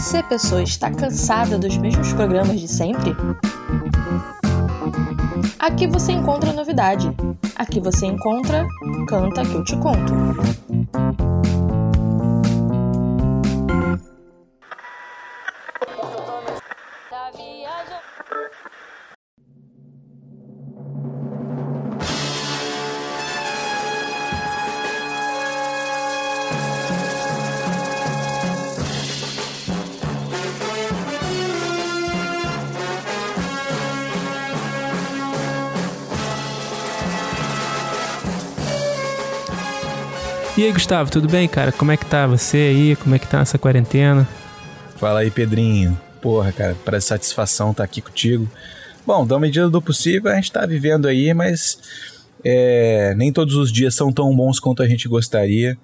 você, pessoa, está cansada dos mesmos programas de sempre? Aqui você encontra novidade. Aqui você encontra Canta que eu te conto. E aí, Gustavo, tudo bem, cara? Como é que tá você aí? Como é que tá nessa quarentena? Fala aí, Pedrinho. Porra, cara, para satisfação estar tá aqui contigo. Bom, da medida do possível, a gente tá vivendo aí, mas é, nem todos os dias são tão bons quanto a gente gostaria,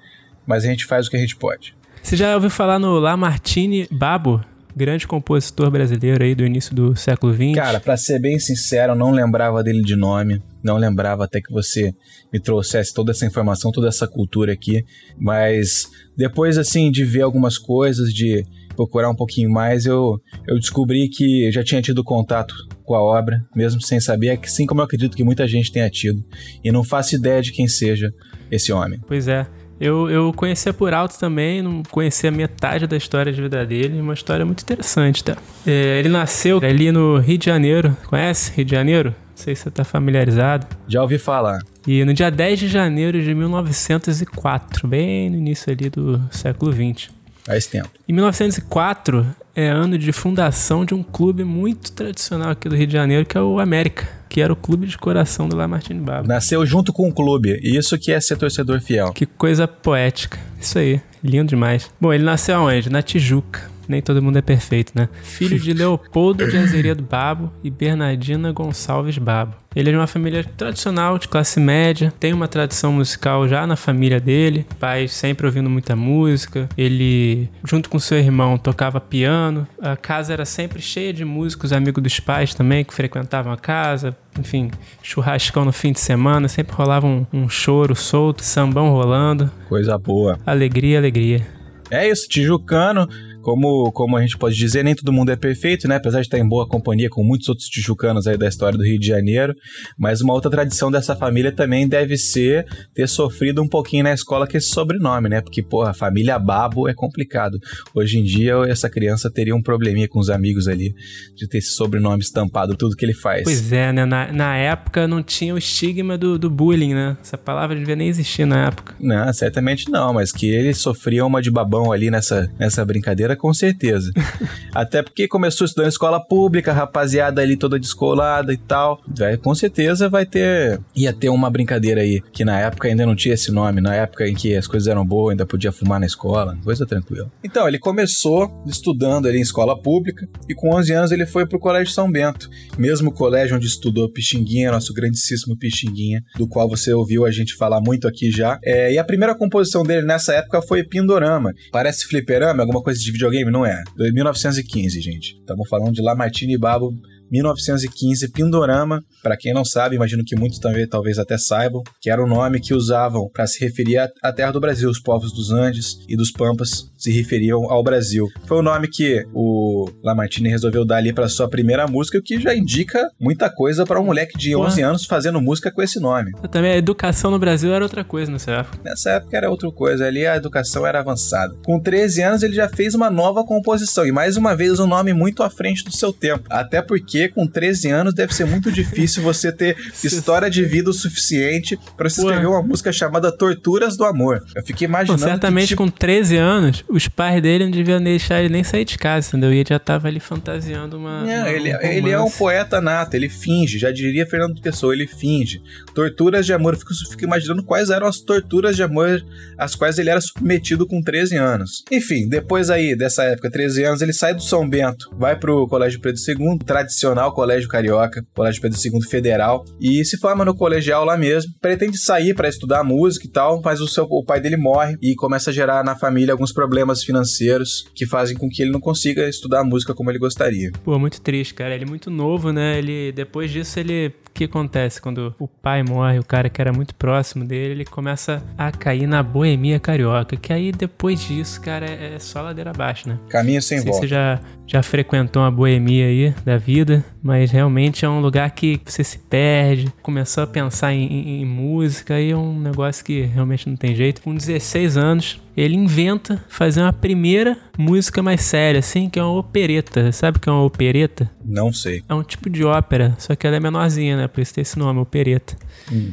mas a gente faz o que a gente pode. Você já ouviu falar no Lamartine Babo? Grande compositor brasileiro aí do início do século XX. Cara, para ser bem sincero, eu não lembrava dele de nome não lembrava até que você me trouxesse toda essa informação, toda essa cultura aqui. Mas depois, assim, de ver algumas coisas, de procurar um pouquinho mais, eu, eu descobri que eu já tinha tido contato com a obra, mesmo sem saber, assim como eu acredito que muita gente tenha tido. E não faço ideia de quem seja esse homem. Pois é. Eu, eu conhecia por alto também, não conhecia metade da história de vida dele, uma história muito interessante, tá? É, ele nasceu ali no Rio de Janeiro, conhece Rio de Janeiro? Não sei se você tá familiarizado. Já ouvi falar. E no dia 10 de janeiro de 1904, bem no início ali do século 20. Faz tempo. Em 1904 é ano de fundação de um clube muito tradicional aqui do Rio de Janeiro, que é o América, que era o clube de coração do Lamartine Babo. Nasceu junto com o clube, e isso que é ser torcedor fiel. Que coisa poética. Isso aí, lindo demais. Bom, ele nasceu aonde? Na Tijuca nem todo mundo é perfeito, né? Filho de Leopoldo de Azeredo Babo e Bernardina Gonçalves Babo. Ele é de uma família tradicional, de classe média, tem uma tradição musical já na família dele, pai sempre ouvindo muita música. Ele, junto com seu irmão, tocava piano. A casa era sempre cheia de músicos, amigos dos pais também, que frequentavam a casa. Enfim, churrascão no fim de semana, sempre rolava um, um choro solto, sambão rolando. Coisa boa. Alegria, alegria. É isso, tijucano, como, como a gente pode dizer, nem todo mundo é perfeito, né? Apesar de estar em boa companhia com muitos outros tijucanos aí da história do Rio de Janeiro. Mas uma outra tradição dessa família também deve ser ter sofrido um pouquinho na escola com esse sobrenome, né? Porque, porra, família Babo é complicado. Hoje em dia, essa criança teria um probleminha com os amigos ali de ter esse sobrenome estampado, tudo que ele faz. Pois é, né? Na, na época não tinha o estigma do, do bullying, né? Essa palavra devia nem existir na época. Não, certamente não, mas que ele sofria uma de babão ali nessa, nessa brincadeira com certeza. Até porque começou estudando escola pública, rapaziada ali toda descolada e tal. Vai, com certeza vai ter. Ia ter uma brincadeira aí, que na época ainda não tinha esse nome, na época em que as coisas eram boas, ainda podia fumar na escola, coisa tranquila. Então, ele começou estudando ali em escola pública e com 11 anos ele foi pro Colégio São Bento, mesmo colégio onde estudou Pixinguinha, nosso grandíssimo Pixinguinha, do qual você ouviu a gente falar muito aqui já. É, e a primeira composição dele nessa época foi Pindorama. Parece fliperama, alguma coisa de videogame? Não é. 1915, gente. Estamos falando de Lamartine Babo 1915 Pindorama, para quem não sabe, imagino que muitos também talvez até saibam, que era o nome que usavam para se referir à terra do Brasil, os povos dos Andes e dos Pampas se referiam ao Brasil. Foi o nome que o Lamartine resolveu dar ali para sua primeira música, o que já indica muita coisa para um moleque de 11 anos fazendo música com esse nome. Também a educação no Brasil era outra coisa nessa época. Nessa época era outra coisa, ali a educação era avançada. Com 13 anos ele já fez uma nova composição e mais uma vez um nome muito à frente do seu tempo, até porque porque com 13 anos deve ser muito difícil você ter história de vida o suficiente para você escrever uma música chamada Torturas do Amor. Eu fiquei imaginando. Pô, certamente que, tipo... com 13 anos, os pais dele não deviam deixar ele nem sair de casa, entendeu? E ele já tava ali fantasiando uma. Não, uma, ele, um ele é um poeta nato, ele finge, já diria Fernando Pessoa, ele finge. Torturas de amor, eu fico, fico imaginando quais eram as torturas de amor às quais ele era submetido com 13 anos. Enfim, depois aí dessa época, 13 anos, ele sai do São Bento, vai pro Colégio Pedro II, tradicional tradicional Colégio Carioca, Colégio Pedro II Federal, e se forma no colegial lá mesmo. Pretende sair para estudar música e tal, mas o, seu, o pai dele morre e começa a gerar na família alguns problemas financeiros que fazem com que ele não consiga estudar música como ele gostaria. Pô, muito triste, cara. Ele é muito novo, né? Ele depois disso ele que acontece quando o pai morre, o cara que era muito próximo dele, ele começa a cair na boemia carioca. Que aí depois disso, cara, é, é só ladeira abaixo, né? Caminho sem volta. você já, já frequentou uma boemia aí da vida, mas realmente é um lugar que você se perde, começou a pensar em, em- em música e é um negócio que realmente não tem jeito. Com 16 anos, ele inventa fazer uma primeira música mais séria, assim, que é uma opereta. Sabe o que é uma opereta? Não sei. É um tipo de ópera, só que ela é menorzinha, né? Por isso tem esse nome, opereta.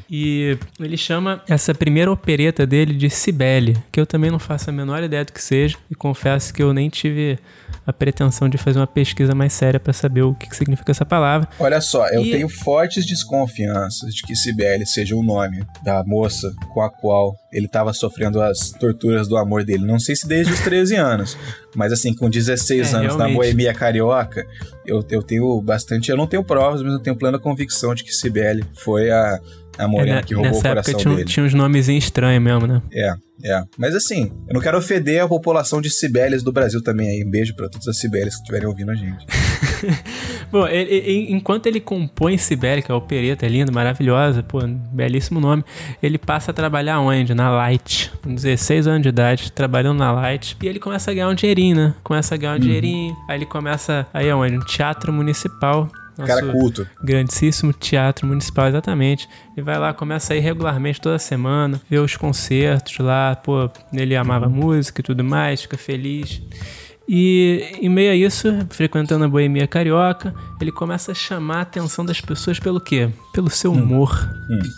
E ele chama essa primeira opereta dele de Cibele, que eu também não faço a menor ideia do que seja, e confesso que eu nem tive a pretensão de fazer uma pesquisa mais séria pra saber o que que significa essa palavra. Olha só, eu E- tenho fortes desconfianças de que Cibele seja o nome da moça com a qual ele estava sofrendo as torturas do amor dele. Não sei se desde os 13 anos, mas assim, com 16 É, anos na realmente. boemia carioca, eu, eu tenho bastante. Eu não tenho provas, mas eu tenho plena convicção de que Cibele foi a, a morena É, que roubou o nessa época coração tinha, dele. tinha uns nomes estranhos mesmo, né? É, é. Mas assim, eu não quero ofender a população de Cibeles do Brasil também aí. Um beijo pra todas as Cibeles que estiverem ouvindo a gente. Bom, ele- ele- enquanto ele compõe Sibéria, que é a opereta, é linda, maravilhosa, pô, belíssimo nome, ele passa a trabalhar onde? Na Light. Com 16 anos de idade, trabalhando na Light. E ele começa a ganhar um dinheirinho, né? Começa a ganhar um dinheirinho. Aí ele começa. Aí aonde? Um teatro municipal. Cara Nosso culto. grandíssimo teatro municipal, exatamente. Ele vai lá, começa a ir regularmente toda semana, vê os concertos lá, pô, ele amava música e tudo mais, fica feliz. E em meio a isso, frequentando a boemia carioca, ele começa a chamar a atenção das pessoas pelo quê? Pelo seu Hum. humor,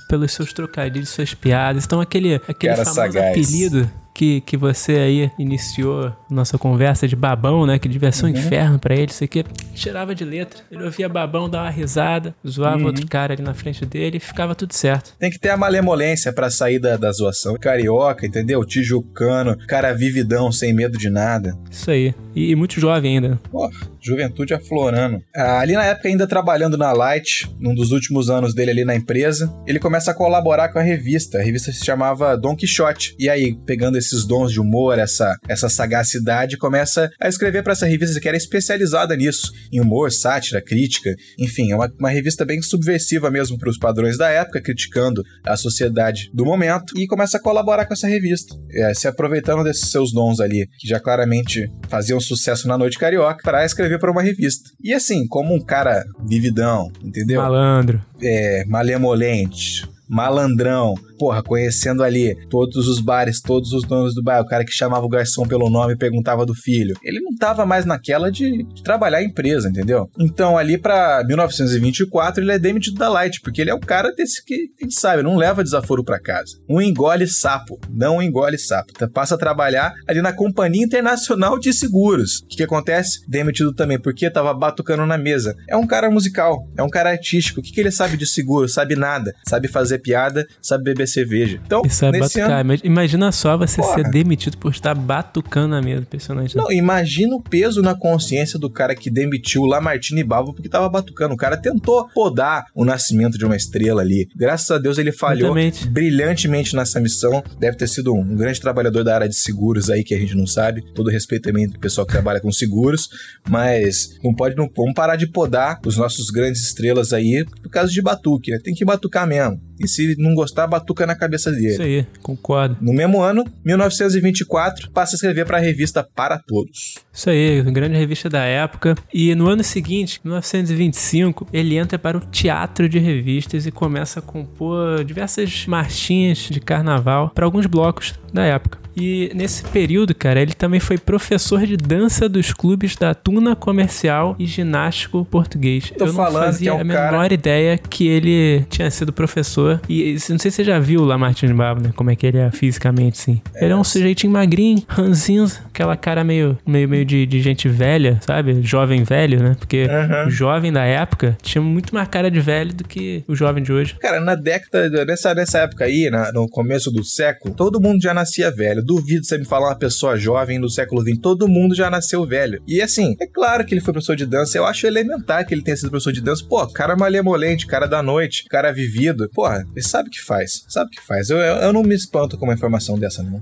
pelos seus trocadilhos, suas piadas. Então aquele, aquele Cara famoso sagaz. apelido que, que você aí iniciou nossa conversa de babão, né? Que devia ser um Uhum. inferno pra ele, isso aqui. Tirava de letra. Ele ouvia babão, dava uma risada, zoava Uhum. outro cara ali na frente dele e ficava tudo certo. Tem que ter a malemolência pra sair da, da zoação. Carioca, entendeu? Tijucano, cara vividão, sem medo de nada. Isso aí. E, e muito jovem ainda. Pô, juventude aflorando. Ah, ali na época, ainda trabalhando na Light, num dos últimos anos dele ali na empresa, ele começa a colaborar com a revista. A revista se chamava Don Quixote. E aí, pegando esses dons de humor, essa, essa sagacidade, começa a escrever pra essa revista que era especializada nisso, em humor, sátira, crítica. Enfim, é uma, uma revista bem subversiva mesmo pros padrões da época, criticando a sociedade do momento. E começa a colaborar com essa revista, é, se aproveitando desses seus dons ali, que já claramente faziam sucesso na noite carioca, para escrever para uma revista. E assim, como um cara vividão, entendeu? Malandro. é, malemolente, malandrão, porra, conhecendo ali todos os bares, todos os donos do bar, o cara que chamava o garçom pelo nome e perguntava do filho. Ele não tava mais naquela de, de trabalhar em empresa, entendeu? Então, ali pra 1924, ele é demitido da Light, porque ele é um cara desse que a gente sabe, não leva desaforo pra casa. Um engole sapo, não engole sapo. Tá- Passa a trabalhar ali na Companhia Internacional de Seguros. O que, que acontece? Demitido também, porque tava batucando na mesa. É um cara musical, é um cara artístico. O que, que ele sabe de seguro? Sabe nada. Sabe fazer piada, sabe beber cerveja. Então, Isso é batucar. ano. Imag- Imagina só você Porra. ser demitido por estar batucando na mesa. Impressionante. né? Não, imagina o peso na consciência do cara que demitiu o Lamartine Balbo porque tava batucando. O cara tentou podar o nascimento de uma estrela ali. Graças a Deus ele falhou Exatamente. brilhantemente nessa missão. Deve ter sido um grande trabalhador da área de seguros aí que a gente não sabe. Todo respeito também do pessoal que trabalha com seguros, mas não pode não vamos parar de podar os nossos grandes estrelas aí por causa de batuque, né? Tem que batucar mesmo. E se não gostar, batuca na cabeça dele. Isso aí, concordo. No mesmo ano, 1924, passa a escrever para a revista Para Todos. Isso aí, grande revista da época. E no ano seguinte, 1925, ele entra para o teatro de revistas e começa a compor diversas marchinhas de carnaval para alguns blocos da época. E nesse período, cara, ele também foi professor de dança dos clubes da Tuna Comercial e Ginástico Português. Tô Eu não fazia é um a menor cara- ideia que ele tinha sido professor. E não sei se você já viu o Lamartine Babo, né? Como é que ele é fisicamente, sim. Ele é um sujeitinho magrinho, ranzinho, aquela cara meio, meio, meio de, de gente velha, sabe? Jovem velho, né? Porque Aham. o jovem da época tinha muito mais cara de velho do que o jovem de hoje. Cara, na década, nessa, nessa época aí, na- no começo do século, todo mundo já nascia velho. Duvido você me falar uma pessoa jovem do século XX. Todo mundo já nasceu velho. E assim, é claro que ele foi professor de dança. Eu acho elementar que ele tenha sido professor de dança. Pô, cara malemolente, cara da noite, cara vivido. Porra, ele sabe o que faz. Sabe o que faz. Eu, eu, eu não me espanto com uma informação dessa, não.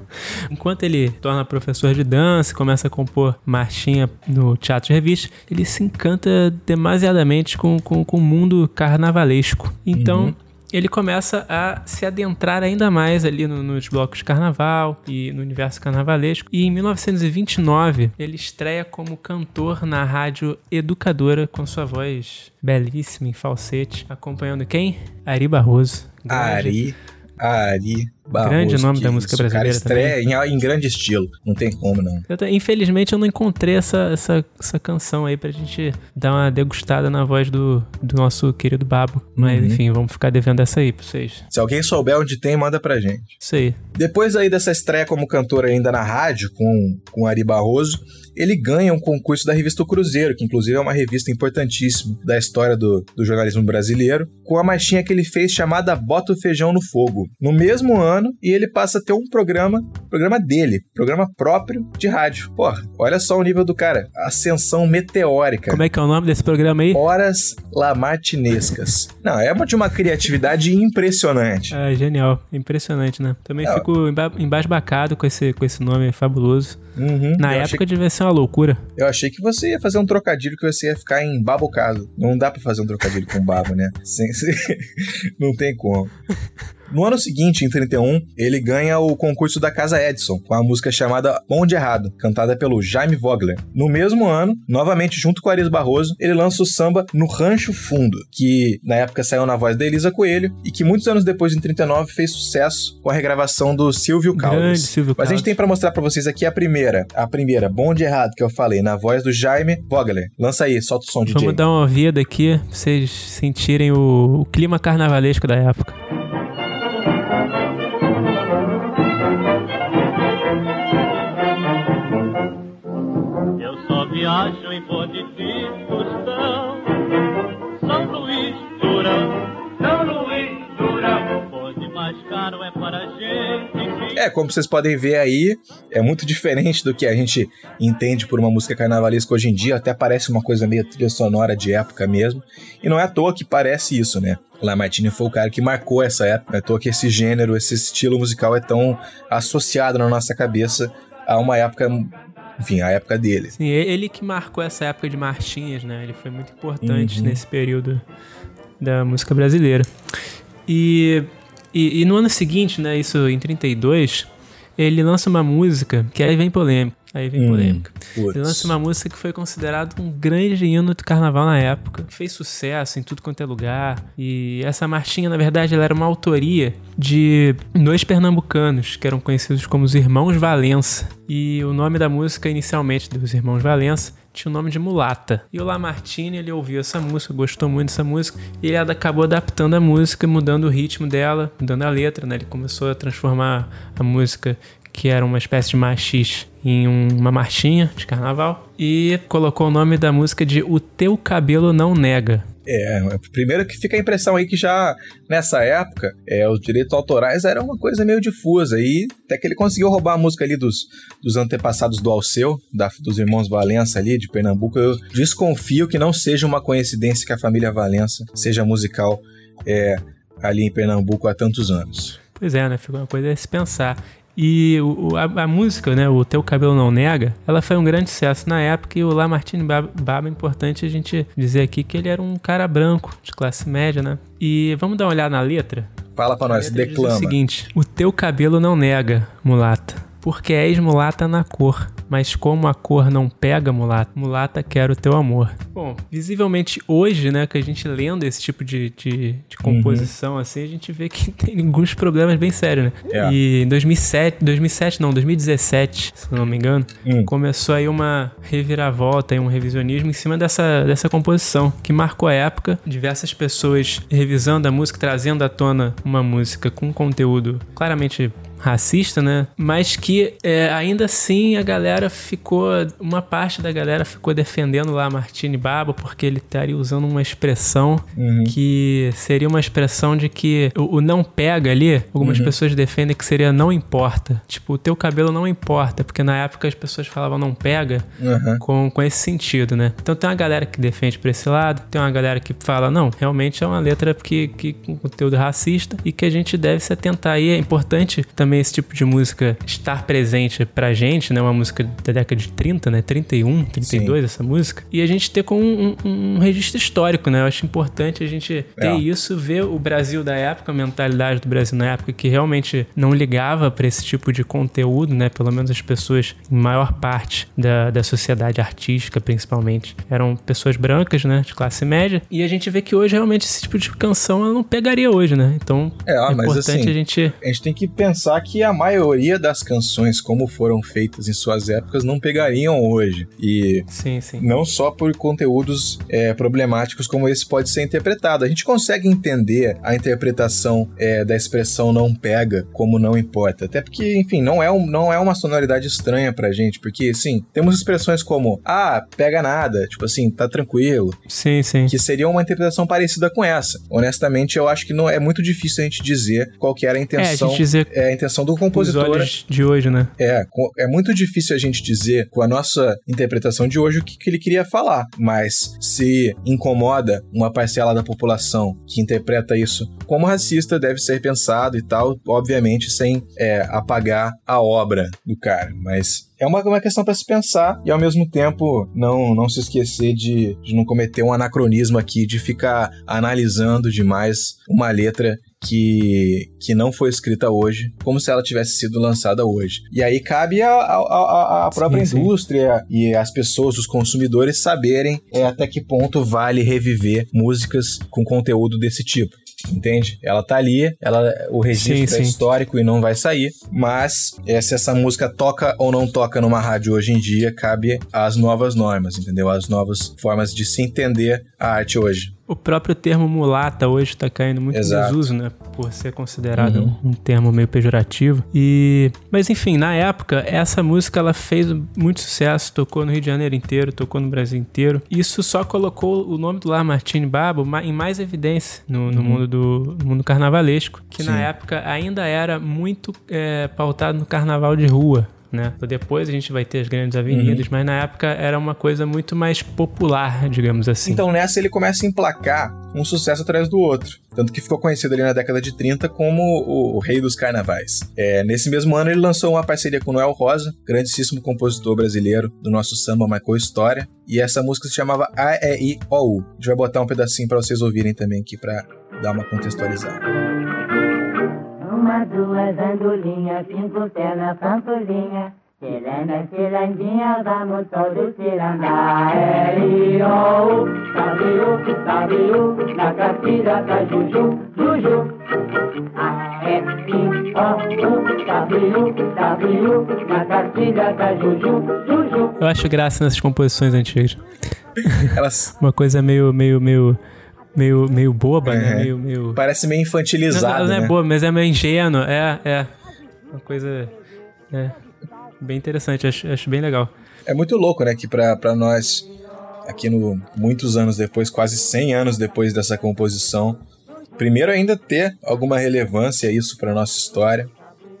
Enquanto ele torna professor de dança, começa a compor marchinha no teatro de revista, ele se encanta demasiadamente com, com, com o mundo carnavalesco. Então, uhum ele começa a se adentrar ainda mais ali no, nos blocos de carnaval e no universo carnavalesco. E em 1929, ele estreia como cantor na rádio Educadora com sua voz belíssima em falsete, acompanhando quem? Ari Barroso. Ari, Ari Barroso, grande nome da música brasileira. Cara estreia em, em, grande estilo. Não tem como, não. Eu, infelizmente, eu não encontrei essa, essa, essa canção aí pra gente dar uma degustada na voz do, do nosso querido Babo. Mas, uhum. enfim, vamos ficar devendo essa aí pra vocês. Se alguém souber onde tem, manda pra gente. Isso aí. Depois aí dessa estreia como cantor ainda na rádio, com, com Ari Barroso, ele ganha um concurso da revista o Cruzeiro, que inclusive é uma revista importantíssima da história do, do jornalismo brasileiro, com a marchinha que ele fez chamada Bota o Feijão no Fogo. No mesmo ano, e ele passa a ter um programa, programa dele, programa próprio de rádio. Porra, olha só o nível do cara. Ascensão meteórica. Como é que é o nome desse programa aí? Horas Lamartinescas. Não, é de uma criatividade impressionante. É, genial. Impressionante, né? Também é. fico embasbacado com esse, com esse nome fabuloso. Uhum, Na época que... devia ser uma loucura. Eu achei que você ia fazer um trocadilho que você ia ficar em babocado. Não dá para fazer um trocadilho com babo, né? Sem. Não tem como. No ano seguinte, em 31, ele ganha o concurso da Casa Edison, com a música chamada Bom de Errado, cantada pelo Jaime Vogler. No mesmo ano, novamente junto com Aris Barroso, ele lança o samba No Rancho Fundo, que na época saiu na voz da Elisa Coelho e que muitos anos depois, em 39, fez sucesso com a regravação do Silvio Caldas. Silvio Mas a gente tem para mostrar para vocês aqui a primeira, a primeira, Bom de Errado, que eu falei, na voz do Jaime Vogler. Lança aí, solta o som, DJ. Vamos dar uma ouvida aqui pra vocês sentirem o, o clima carnavalesco da época. Viajo em bonde de São Luís, Durão, São Luís, Durão, bonde mais caro é para gente. É, como vocês podem ver aí, é muito diferente do que a gente entende por uma música carnavalesca hoje em dia, até parece uma coisa meio trilha sonora de época mesmo, e não é à toa que parece isso, né? Lamartine foi o cara que marcou essa época. Não é à toa que esse gênero, esse estilo musical é tão associado na nossa cabeça a uma época enfim, a época dele. Sim, ele que marcou essa época de marchinhas, né? Ele foi muito importante uhum. nesse período da música brasileira. E, e, e, no ano seguinte, né, isso em 32, ele lança uma música que aí vem polêmica. Aí vem hum, polêmica. Ele lança uma música que foi considerado um grande hino do carnaval na época. Fez sucesso em tudo quanto é lugar. E essa marchinha, na verdade, ela era uma autoria de dois pernambucanos que eram conhecidos como os Irmãos Valença. E o nome da música, inicialmente, dos Irmãos Valença, tinha o nome de Mulata. E o Lamartine, ele ouviu essa música, gostou muito dessa música, e ele acabou adaptando a música, mudando o ritmo dela, mudando a letra, né? Ele começou a transformar a música que era uma espécie de machis, em uma marchinha de carnaval, e colocou o nome da música de O Teu Cabelo Não Nega. É, primeiro que fica a impressão aí que já nessa época é, os direitos autorais eram uma coisa meio difusa e até que ele conseguiu roubar a música ali dos, dos antepassados do Alceu, da, dos irmãos Valença ali de Pernambuco. Eu desconfio que não seja uma coincidência que a família Valença seja musical é, ali em Pernambuco há tantos anos. Pois é, né? Ficou uma coisa a se pensar. E o, a, a, música, né, o Teu Cabelo Não Nega, ela foi um grande sucesso na época e o Lamartine Baba, é importante a gente dizer aqui que ele era um cara branco, de classe média, né? E vamos dar uma olhada na letra? Fala pra nós, declama. o seguinte, o teu cabelo não nega, mulata, porque és mulata na cor mas como a cor não pega, mulata, mulata quer o teu amor. Bom, visivelmente hoje, né, que a gente lendo esse tipo de, de, de composição, uhum. assim, a gente vê que tem alguns problemas bem sérios, né? É. E em 2007, 2007 não, 2017, se não me engano, uhum. começou aí uma reviravolta e um revisionismo em cima dessa, dessa composição, que marcou a época, diversas pessoas revisando a música, trazendo à tona uma música com conteúdo claramente racista, né? Mas que é, ainda assim a galera ficou, uma parte da galera ficou defendendo lá Martini Babo porque ele estaria usando uma expressão Uhum. que seria uma expressão de que o, o não pega ali, algumas Uhum. pessoas defendem que seria não importa. Tipo, o teu cabelo não importa, porque na época as pessoas falavam não pega Aham. com, com esse sentido, né? Então tem uma galera que defende por esse lado, tem uma galera que fala, não, realmente é uma letra que, que com conteúdo racista e que a gente deve se atentar. E é importante também esse tipo de música estar presente pra gente, né? Uma música da década de 30, né? 31, 32, essa música. E a gente ter com um, um- um registro histórico, né? Eu acho importante a gente ter É. isso, ver o Brasil da época, a mentalidade do Brasil na época que realmente não ligava pra esse tipo de conteúdo, né? Pelo menos as pessoas, em maior parte da, da sociedade artística, principalmente, eram pessoas brancas, né? De classe média. E a gente vê que hoje realmente esse tipo de canção ela não pegaria hoje, né? Então É, é, importante assim, a gente. A gente tem que pensar que a maioria das canções, como foram feitas em suas épocas, não pegariam hoje. E Sim, sim. não só por conteúdos é, problemáticos como esse pode ser interpretado. A gente consegue entender a interpretação é, da expressão não pega como não importa. Até porque, enfim, não é, um, não é uma sonoridade estranha pra gente. Porque, assim, temos expressões como, ah, pega nada, tipo assim, tá tranquilo. Sim, sim. Que seria uma interpretação parecida com essa. Honestamente, eu acho que não é muito difícil a gente dizer qual que era a É, a intenção. gente dizer É a intenção do com os compositor. olhos de hoje, né? É, é muito difícil a gente dizer com a nossa interpretação de hoje o que, que ele queria falar, mas se incomoda uma parcela da população que interpreta isso como racista, deve ser pensado e tal, obviamente sem é, apagar a obra do cara, mas é uma, uma questão para se pensar e ao mesmo tempo não, não se esquecer de, de não cometer um anacronismo aqui, de ficar analisando demais uma letra que, que não foi escrita hoje, como se ela tivesse sido lançada hoje. E aí cabe a, a, a, a própria Sim, sim. indústria e as pessoas, os consumidores, saberem é, até que ponto vale reviver músicas com conteúdo desse tipo. Entende? Ela tá ali, ela, o registro Sim, é sim. histórico e não vai sair, mas é, se essa música toca ou não toca numa rádio hoje em dia, cabe às novas normas, entendeu? Às novas formas de se entender a arte hoje. O próprio termo mulata hoje está caindo muito Exato. em desuso, né? Por ser considerado Uhum. um, um termo meio pejorativo. E, mas enfim, na época essa música ela fez muito sucesso, tocou no Rio de Janeiro inteiro, tocou no Brasil inteiro. Isso só colocou o nome do Lar Martini Babo em mais evidência no, no mundo do no mundo carnavalesco, que na Uhum. Sim. época ainda era muito é, pautado no carnaval de rua. Né? Depois a gente vai ter as grandes Uhum. avenidas, mas na época era uma coisa muito mais popular, digamos assim. Então nessa ele começa a emplacar um sucesso atrás do outro. Tanto que ficou conhecido ali na década de 30 como o, o rei dos carnavais. É, nesse mesmo ano ele lançou uma parceria com Noel Rosa, grandíssimo compositor brasileiro do nosso samba, marcou história. E essa música se chamava A, E, I, O, U. A gente vai botar um pedacinho pra vocês ouvirem também aqui pra dar uma contextualizada. Uma, duas andolinhas, na panturrinha. Ciranda, cirandinha, vamos todos cirandar. L-I-O-U, W, W, na cartilha da Juju, Juju. A-L-I-O-U, W, W, na cartilha da Juju, Juju. Eu acho graça nessas composições antigas. Elas Uma coisa meio, meio, meio, meio, meio boba, né? Uhum. Meio, meio... parecem meio Não, infantilizadas, ela não é né? boa, mas é meio ingênua. É, é. Uma coisa. É. Bem interessante, acho, acho bem legal. É muito louco, né, que pra, pra nós, aqui no muitos anos depois, quase 100 anos depois dessa composição, primeiro ainda ter alguma relevância isso pra nossa história,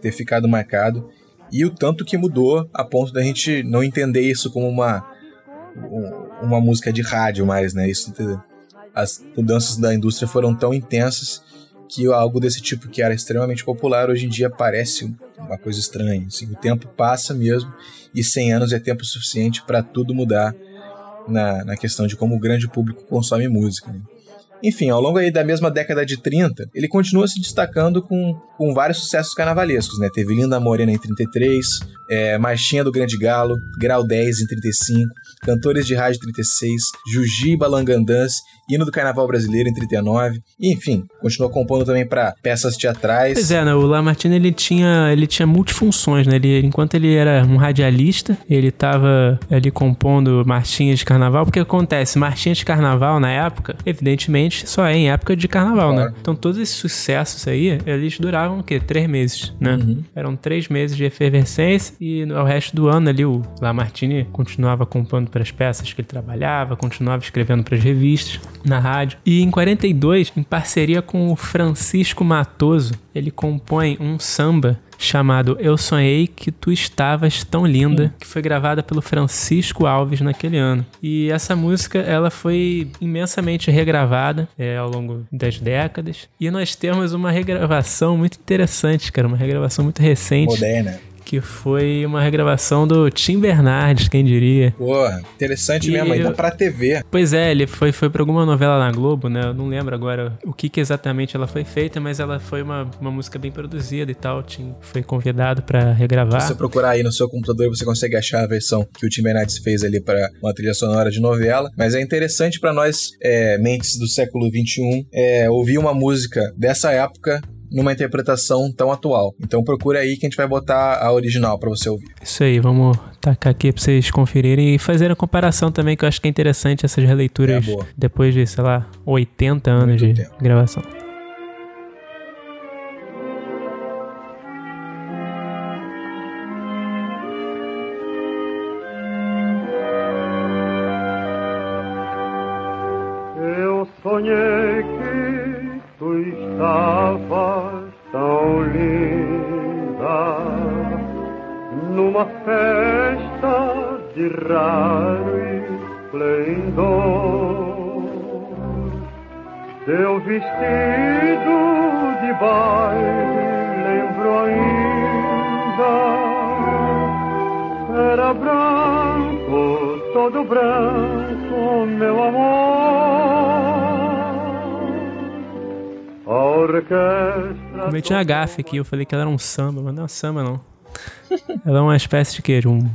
ter ficado marcado, e o tanto que mudou a ponto da gente não entender isso como uma um- uma música de rádio mais, né? Isso as mudanças da indústria foram tão intensas que algo desse tipo que era extremamente popular hoje em dia parece uma coisa estranha. Assim, o tempo passa mesmo e 100 anos é tempo suficiente para tudo mudar na, na questão de como o grande público consome música. né? Enfim, ao longo da mesma década de 30, ele continua se destacando com, com vários sucessos carnavalescos, né? Teve Linda Morena em 33, é, Marchinha do Grande Galo, Grau 10 em 35, Cantores de Rádio 36, Jujiba Langandãs hino do Carnaval Brasileiro em 39. Enfim, continuou compondo também para peças teatrais. Pois é, né? O Lamartine ele tinha, ele tinha multifunções, né? Ele, enquanto ele era um radialista, ele tava ali compondo marchinhas de carnaval, porque acontece, marchinhas de carnaval na época, evidentemente, só é em época de carnaval, Claro. né? Então todos esses sucessos aí, eles duravam o quê? Três meses, né? Uhum. Eram três meses de efervescência e no o resto do ano ali o Lamartine continuava compondo para as peças que ele trabalhava, continuava escrevendo para as revistas, na rádio. E em 42, em parceria com o Francisco Matoso, ele compõe um samba chamado Eu Sonhei Que Tu Estavas Tão Linda, que foi gravada pelo Francisco Alves naquele ano. E essa música, ela foi imensamente regravada é, ao longo das décadas. E nós temos uma regravação muito interessante, cara, uma regravação muito recente, Moderna. Que foi uma regravação do Tim Bernardes, quem diria. Porra, interessante E mesmo, ainda eu- pra TV. Pois é, ele foi, foi pra alguma novela na Globo, né? Eu não lembro agora o que, que exatamente ela foi feita, mas ela foi uma, uma música bem produzida e tal. Tim foi convidado pra regravar. Se você procurar aí no seu computador, você consegue achar a versão que o Tim Bernardes fez ali para uma trilha sonora de novela. Mas é interessante para nós, é, mentes do século XXI, é, ouvir uma música dessa época numa interpretação tão atual. Então procura aí que a gente vai botar a original para você ouvir. Isso aí, vamos tacar aqui pra vocês conferirem e fazer a comparação também, que eu acho que é interessante essas releituras É, depois de, sei lá, 80 anos Muito de tempo. gravação. Vestido de baile lembro ainda era branco, todo branco, meu amor. A orquestra. Cometi uma gafe aqui, eu falei que ela era um samba, mas não é um samba não. ela é uma espécie de? De um,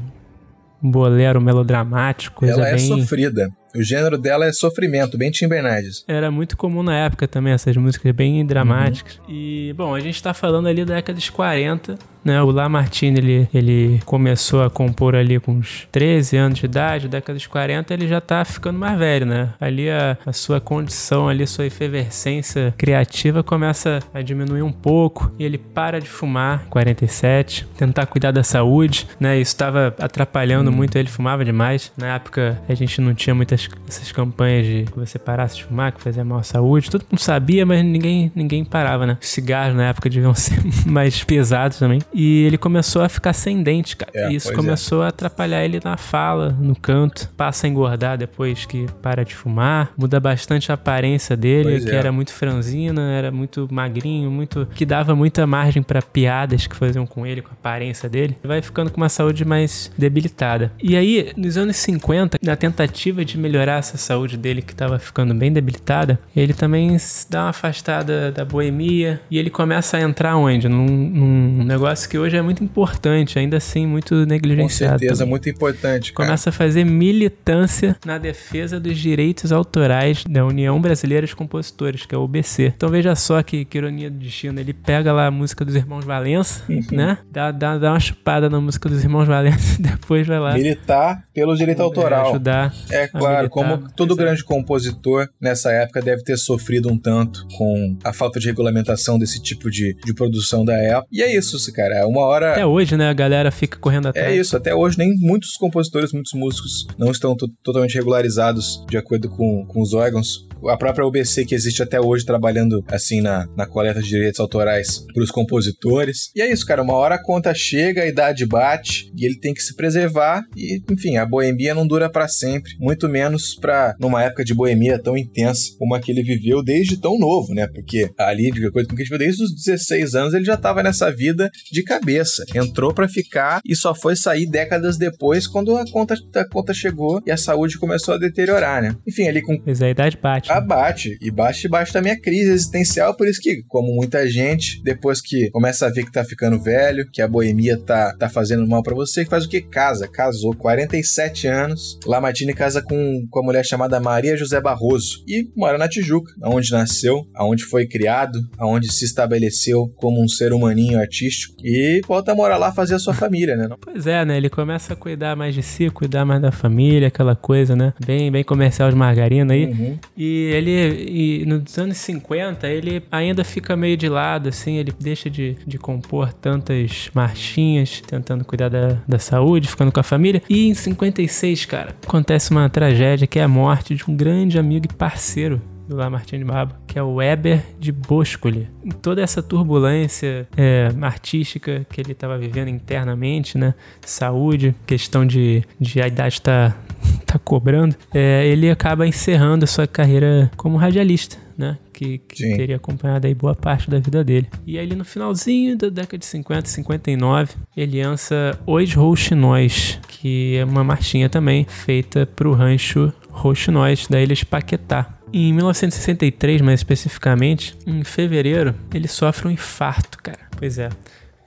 um bolero melodramático, coisa Ela é bem... sofrida. O gênero dela é sofrimento, bem Tim Bernardes. Era muito comum na época também, essas músicas bem dramáticas. Uhum. E, bom, a gente tá falando ali da década de 40, né? O Lamartine, ele, ele começou a compor ali com uns 13 anos de idade, década de 40, ele já tá ficando mais velho, né? Ali a, a sua condição, ali, sua efervescência criativa começa a diminuir um pouco e ele para de fumar, 47, tentar cuidar da saúde, né? Isso estava atrapalhando muito ele, fumava demais. Na época a gente não tinha muitas essas campanhas de que você parasse de fumar, que fazia mal à saúde. Todo mundo sabia, mas ninguém, ninguém parava, né? Os cigarros na época deviam ser mais pesados também. E ele começou a ficar sem dente, cara. É, e isso pois começou a atrapalhar ele na fala, no canto. Passa a engordar depois que para de fumar. Muda bastante a aparência dele, Pois que é. era muito franzina, era muito magrinho, muito. que dava muita margem pra piadas que faziam com ele, com a aparência dele. Ele vai ficando com uma saúde mais debilitada. E aí, nos anos 50, na tentativa de melhorar essa saúde dele, que tava ficando bem debilitada, ele também se dá uma afastada da boemia e ele começa a entrar onde? Num, num negócio que hoje é muito importante, ainda assim muito Com negligenciado. certeza, também. muito importante, cara. Começa a fazer militância na defesa dos direitos autorais da União Brasileira de Compositores, que é o UBC. Então veja só que, que ironia do destino. Ele pega lá a música dos Irmãos Valença, né? Dá, dá, dá uma chupada na música dos Irmãos Valença e depois vai lá Militar pelo direito é, autoral. ajudar. É claro, como todo Pois é. grande compositor nessa época deve ter sofrido um tanto com a falta de regulamentação desse tipo de, de produção da época. E é isso, cara. Uma hora. Até hoje, né? A galera fica correndo atrás. É isso, até hoje nem muitos compositores, muitos músicos não estão to- totalmente regularizados de acordo com, com os órgãos. A própria UBC que existe até hoje trabalhando assim na, na coleta de direitos autorais para os compositores. E é isso, cara. Uma hora a conta chega, a idade bate e ele tem que se preservar. E, enfim, a boemia não dura para sempre, muito menos para numa época de boemia tão intensa como a que ele viveu desde tão novo, né? Porque ali, de acordo com o que a gente viu, desde os 16 anos ele já estava nessa vida de de cabeça. Entrou pra ficar e só foi sair décadas depois quando a conta, a conta chegou e a saúde começou a deteriorar, né? Enfim, ali com é, a idade bate. né? abate e bate debaixo da minha crise existencial, por isso que, como muita gente, depois que começa a ver que tá ficando velho, que a boemia tá, tá fazendo mal pra você, faz o que? Casa, casou, 47 anos, Lamartine casa com, com a mulher chamada Maria José Barroso e mora na Tijuca, onde nasceu, aonde foi criado, aonde se estabeleceu como um ser humaninho artístico e volta a morar lá fazer a sua família, né? Pois é, né? Ele começa a cuidar mais de si, cuidar mais da família, aquela coisa, né? Bem, bem comercial de margarina aí. Uhum. E ele, e nos anos 50, ele ainda fica meio de lado, assim, ele deixa de, de compor tantas marchinhas, tentando cuidar da, da saúde, ficando com a família. E em 56, cara, acontece uma tragédia que é a morte de um grande amigo e parceiro do Lamartine Babo, que é o Weber de Boscoli. Em toda essa turbulência é, artística que ele estava vivendo internamente, né? Saúde, questão de, de a idade tá, tá cobrando, é, ele acaba encerrando a sua carreira como radialista. Né? Que, que teria acompanhado aí boa parte da vida dele. E aí no finalzinho da década de 50, 59, ele lança Os Rouxinóis, que é uma marchinha também feita pro rancho Rouxinóis da ilha de Paquetá. Em 1963, mais especificamente, em fevereiro, ele sofre um infarto, cara. Pois é.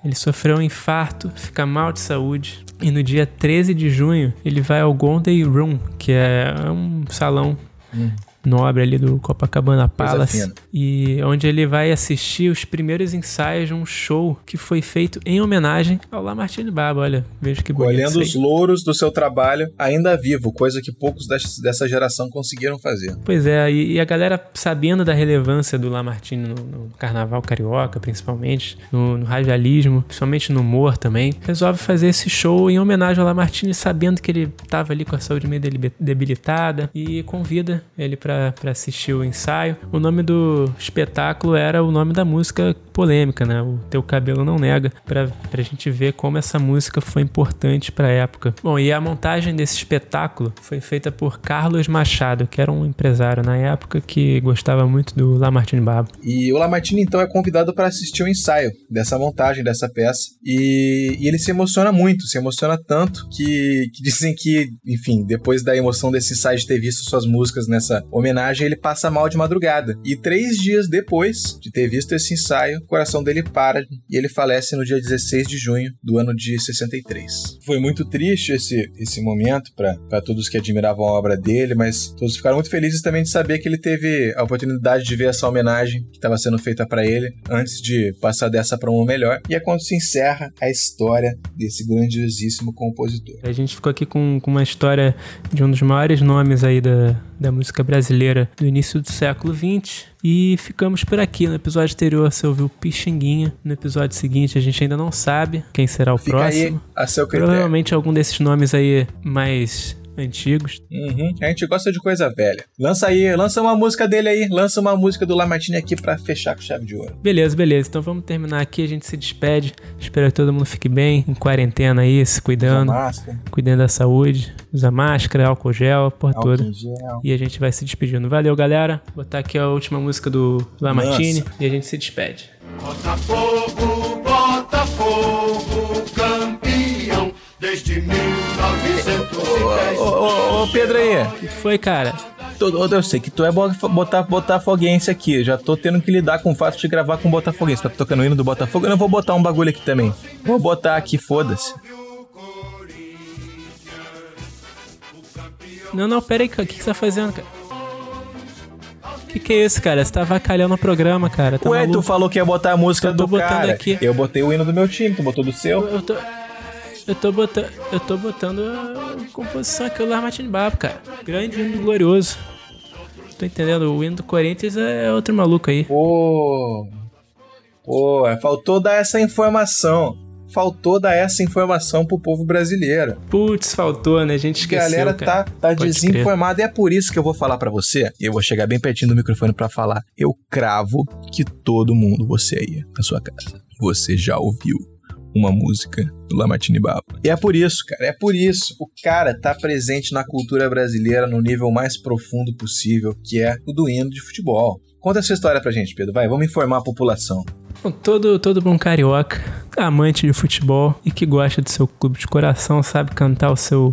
Ele sofreu um infarto, fica mal de saúde. E no dia 13 de junho, ele vai ao Golden Room, que é um salão nobre ali do Copacabana Palace. E onde ele vai assistir os primeiros ensaios de um show que foi feito em homenagem ao Lamartine Baba. Olha, veja que bonito. Colhendo os louros do seu trabalho ainda vivo, coisa que poucos des- dessa geração conseguiram fazer. Pois é, e, a galera sabendo da relevância do Lamartine no, no carnaval carioca, principalmente, no, no radialismo, principalmente no humor também, resolve fazer esse show em homenagem ao Lamartine, sabendo que ele tava ali com a saúde meio debilitada e convida ele pra pra assistir o ensaio. O nome do espetáculo era o nome da música polêmica, né? O Teu Cabelo Não Nega, pra, pra gente ver como essa música foi importante pra época. Bom, e a montagem desse espetáculo foi feita por Carlos Machado, que era um empresário na época que gostava muito do Lamartine Babo. E o Lamartine então é convidado para assistir o ensaio dessa montagem dessa peça e, e ele se emociona muito, se emociona tanto que, que dizem que, enfim, depois da emoção desse ensaio de ter visto suas músicas nessa homenagem, ele passa mal de madrugada. E três dias depois de ter visto esse ensaio, o coração dele para e ele falece no dia 16 de junho do ano de 63. Foi muito triste esse, esse momento para todos que admiravam a obra dele, mas todos ficaram muito felizes também de saber que ele teve a oportunidade de ver essa homenagem que estava sendo feita para ele antes de passar dessa para uma melhor. E é quando se encerra a história desse grandiosíssimo compositor. A gente ficou aqui com, com uma história de um dos maiores nomes aí da, da música brasileira do início do século XX. E ficamos por aqui. No episódio anterior você ouviu Pixinguinha. No episódio seguinte a gente ainda não sabe quem será o Fica próximo. aí a seu critério. Provavelmente algum desses nomes aí mais antigos. Uhum, A gente gosta de coisa velha. Lança aí, lança uma música dele aí, lança uma música do Lamartine aqui para fechar com chave de ouro. Beleza, beleza. Então vamos terminar aqui. A gente se despede. Espero que todo mundo fique bem, em quarentena aí, se cuidando, Máscara, cuidando da saúde. Usa máscara, álcool gel, porra álcool toda. gel. E a gente vai se despedindo. Valeu, galera. Vou botar aqui a última música do Lamartine Nossa. e a gente se despede. Botafogo, Botafogo, campeão desde 1910. Ô, ô, ô, Pedro aí, O que foi, cara? tu- eu sei que tu é bo- botar, botafoguense aqui. Eu já tô tendo que lidar com o fato de gravar com botafoguense. Tá tocando o hino do Botafogo, eu não vou botar um bagulho aqui também. Vou botar aqui, foda-se. Não, não, pera aí, cara. O que, que você tá fazendo, cara? O que, que é isso, cara? Você tá avacalhando o programa, cara. Tá Ué, tu maluco? falou que ia botar a música Eu do cara. aqui. Eu botei o hino do meu time, tu botou do seu. Eu tô. Eu tô botando. Eu tô botando a composição aqui do Lamartine Babo, cara. Grande hino glorioso. Tô entendendo, o hino do Corinthians é outro maluco aí. Pô. Pô, faltou dar essa informação. Faltou dar essa informação pro povo brasileiro. Putz, faltou, né? A gente A esqueceu, galera cara. tá, tá Pode crer. desinformada e é por isso que eu vou falar pra você. Eu vou chegar bem pertinho do microfone pra falar. Eu cravo que todo mundo, você aí, na sua casa, você já ouviu uma música do Lamartine Babo. E é por isso, cara, é por isso. O cara tá presente na cultura brasileira no nível mais profundo possível, que é o do hino de futebol. Conta essa história pra gente, Pedro. Vai, vamos informar a população. Todo, todo bom carioca, amante de futebol e que gosta do seu clube de coração, sabe cantar o seu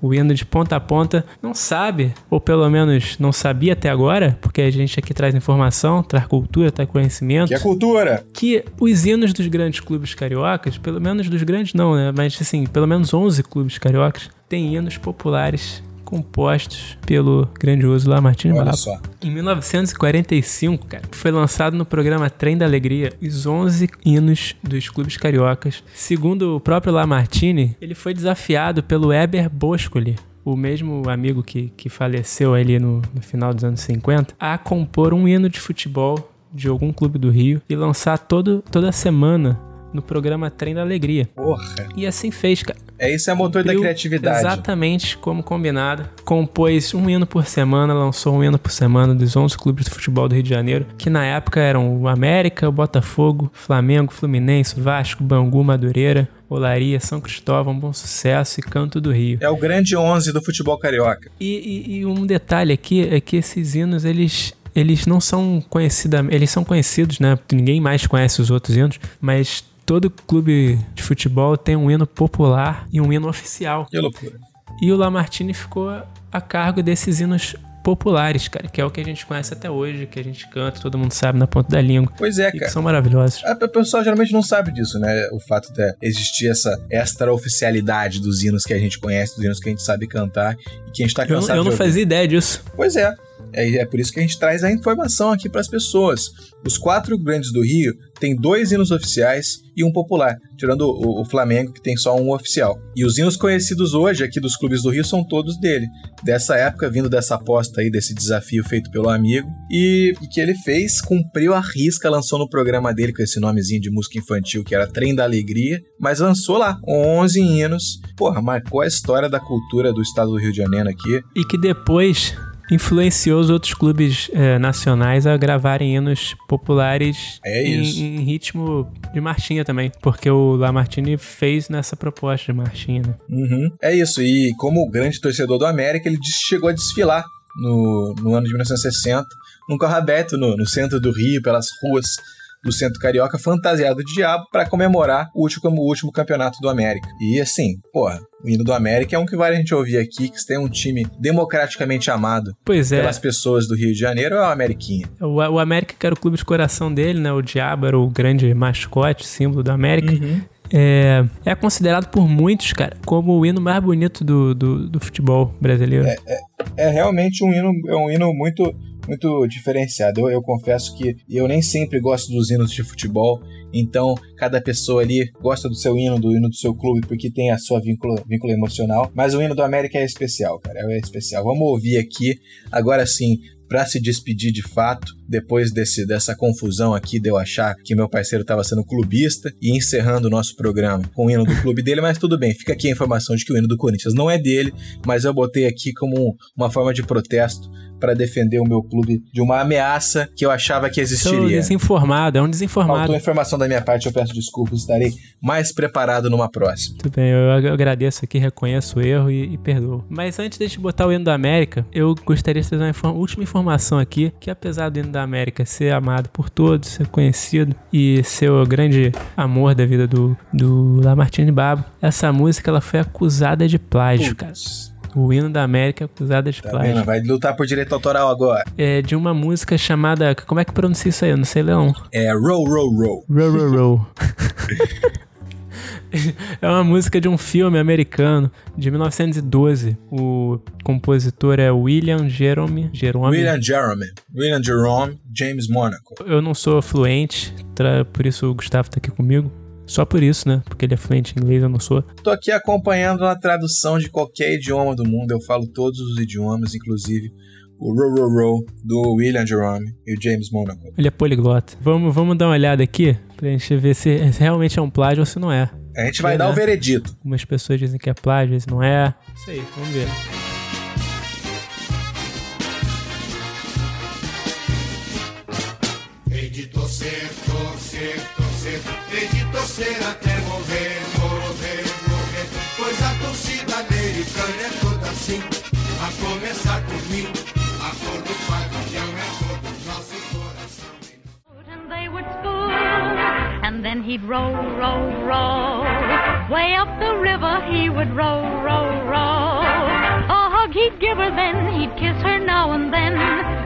o hino de ponta a ponta, não sabe, ou pelo menos não sabia até agora, porque a gente aqui traz informação, traz cultura, traz conhecimento, Que é cultura! que os hinos dos grandes clubes cariocas, pelo menos dos grandes não, né? Mas assim, pelo menos 11 clubes cariocas têm hinos populares compostos pelo grandioso Lamartine Olha só. Em 1945, cara, foi lançado no programa Trem da Alegria os 11 hinos dos clubes cariocas. Segundo o próprio Lamartine, ele foi desafiado pelo Eber Boscoli, o mesmo amigo que, que faleceu ali no, no final dos anos 50, a compor um hino de futebol de algum clube do Rio e lançar todo, toda semana no programa Trem da Alegria. Porra. E assim fez, cara. É isso é motor da Cumpriu criatividade. Exatamente como combinado. Compôs um hino por semana, lançou um hino por semana dos 11 clubes de futebol do Rio de Janeiro, que na época eram o América, o Botafogo, Flamengo, Fluminense, Vasco, Bangu, Madureira, Olaria, São Cristóvão, Bom Sucesso e Canto do Rio. É o grande 11 do futebol carioca. E, e- e um detalhe aqui é que esses hinos, eles, eles não são conhecidos, eles são conhecidos, né? Ninguém mais conhece os outros hinos, mas todo clube de futebol tem um hino popular e um hino oficial. Que loucura. E o Lamartine ficou a cargo desses hinos populares, cara, que é o que a gente conhece até hoje, que a gente canta, todo mundo sabe na ponta da língua. Pois é, que cara. são maravilhosos. A pessoa geralmente não sabe disso, né? O fato de existir essa extra-oficialidade dos hinos que a gente conhece, dos hinos que a gente sabe cantar e que a gente tá Eu, cansado eu de não fazia ideia disso. Pois é. É, é por isso que a gente traz a informação aqui para as pessoas. Os quatro grandes do Rio têm dois hinos oficiais e um popular, tirando o, o Flamengo, que tem só um oficial. E os hinos conhecidos hoje aqui dos clubes do Rio são todos dele. Dessa época, vindo dessa aposta aí, desse desafio feito pelo amigo, e, e que ele fez, cumpriu a risca, lançou no programa dele com esse nomezinho de música infantil, que era Trem da Alegria, mas lançou lá 11 hinos. Porra, marcou a história da cultura do estado do Rio de Janeiro aqui. E que depois influenciou os outros clubes eh, nacionais a gravarem hinos populares É em-. Em, ritmo de marchinha também. Porque o Lamartine fez nessa proposta de marchinha, né? Uhum. É isso, e como grande torcedor do América, ele chegou a desfilar no, no ano de 1960 num carro aberto no, no centro do Rio, pelas ruas do centro carioca, fantasiado de diabo, para comemorar o último, o último campeonato do América. E assim, porra, o hino do América é um que vale a gente ouvir aqui, que tem um time democraticamente amado Pois é, pelas pessoas do Rio de Janeiro, é o Ameriquinha. o, o América que era o clube de coração dele, né? O Diabo era o grande mascote, símbolo do América. É, é considerado por muitos, cara, como o hino mais bonito do, do, do futebol brasileiro. é realmente um hino, é um hino muito, muito diferenciado. Eu, eu confesso que eu nem sempre gosto dos hinos de futebol, então cada pessoa ali gosta do seu hino, do hino do seu clube, porque tem a sua vínculo, vínculo emocional. Mas o hino do América é especial, cara, é especial. Vamos ouvir aqui, agora sim, para se despedir de fato, depois desse, dessa confusão aqui de eu achar que meu parceiro estava sendo clubista e encerrando o nosso programa com o hino do clube dele, mas tudo bem, fica aqui a informação de que o hino do Corinthians não é dele, mas eu botei aqui como uma forma de protesto para defender o meu clube de uma ameaça que eu achava que Sou existiria. desinformado, é um desinformado. Faltou informação da minha parte, eu peço desculpas, estarei mais preparado numa próxima. Tudo bem, eu ag- agradeço aqui, reconheço o erro e, e perdoo. Mas antes de a gente botar o hino da América, eu gostaria de trazer uma infor- última informação aqui, que apesar do hino da América ser amado por todos, ser conhecido e ser o grande amor da vida do, do Lamartine Babo, essa música ela foi acusada de plágio, cara. O hino da América é acusada de Tá plágio. vendo? Vai lutar por direito autoral agora. É de uma música chamada. Como é que pronuncia isso aí? Eu não sei, Leão. É Row, Row, Row. Row, row, row. é uma música de um filme americano de 1912. O compositor é William Jerome. Jerome. William Jerome. William Jerome, James Monaco. Eu não sou fluente, por isso o Gustavo tá aqui comigo. Só por isso, né? Porque ele é fluente em inglês, eu não sou. Tô aqui acompanhando a tradução de qualquer idioma do mundo. Eu falo todos os idiomas, inclusive o Row, Row, Row do William Jerome e o James Monaco. Ele é poliglota. Vamos, vamos dar uma olhada aqui pra gente ver se se realmente é um plágio ou se não é. A gente vai É, dar né? o veredito. Algumas pessoas dizem que é plágio, vezes não é. Isso aí, vamos ver. Hei de torcer, torcer, torcer, hei de torcer até morrer, morrer, morrer. Pois a torcida americana é toda assim, a começar por mim. A cor do pavilhão é cor do nosso coração. And they would spoon, and then he'd row, row, row. Way up the river he would row, row, row. A hug he'd give her then, he'd kiss her now and then,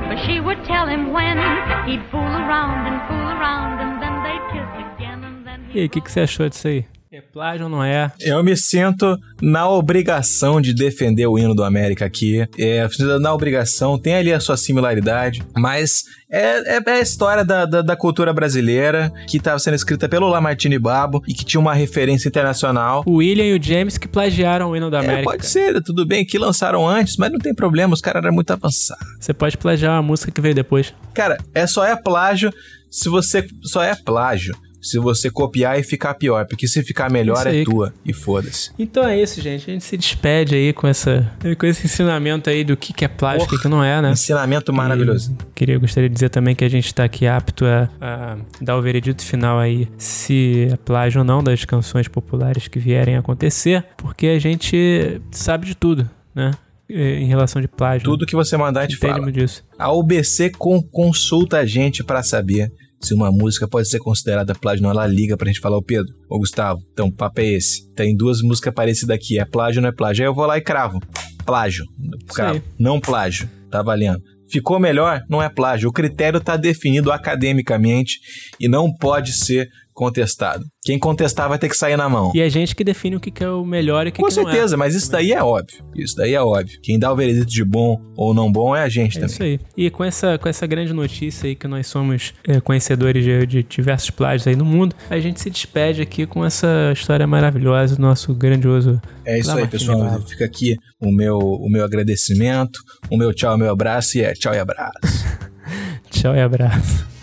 but she would tell him when. He'd fool around and fool around, and then they'd kiss again, and then aí, o que, que você achou disso aí? É plágio ou não é? Eu me sinto na obrigação de defender o hino do América aqui. É, na obrigação, tem ali a sua similaridade, mas é, é- é a história da, da, da cultura brasileira que estava sendo escrita pelo Lamartine Babo e que tinha uma referência internacional. O William e o James que plagiaram o hino da É, América. pode ser, tudo bem, que lançaram antes, mas não tem problema, os caras eram muito avançados. Você pode plagiar uma música que veio depois. Cara, é só é plágio se você. Só é plágio se você copiar e ficar pior, porque se ficar melhor é tua. E foda-se. Então é isso, gente. A gente se despede aí com, essa, com esse ensinamento aí do que, que é plágio e o que, não é, né? Ensinamento maravilhoso. E queria gostaria de dizer também que a gente está aqui apto a, a dar o veredito final aí se é plágio ou não das canções populares que vierem a acontecer, porque a gente sabe de tudo, né? Em relação de plágio. Tudo que você mandar, a gente fala. disso. A UBC con- consulta a gente pra saber se uma música pode ser considerada plágio. Não, ela liga pra gente falar, ô Pedro, ô Gustavo, então o papo é esse. Tem duas músicas parecidas aqui, é plágio ou não é plágio? Aí eu vou lá e cravo. Plágio. Cravo. Não plágio. Tá valendo. Ficou melhor? Não é plágio. O critério tá definido academicamente e não pode ser contestado. Quem contestar vai ter que sair na mão. E é a gente que define o que, é o melhor e o que, Com que não é. certeza, mas isso daí é óbvio. Isso daí é óbvio. Quem dá o veredito de bom ou não bom é a gente É também. isso aí. E com essa, com essa grande notícia aí que nós somos é, conhecedores de, de diversos plágios aí no mundo, a gente se despede aqui com essa história maravilhosa do nosso grandioso É isso aí, pessoal. Fica aqui o meu, o meu agradecimento, o meu tchau, o meu abraço e é tchau e abraço. Tchau e abraço.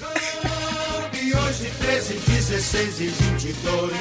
E hoje 13, 16 e 22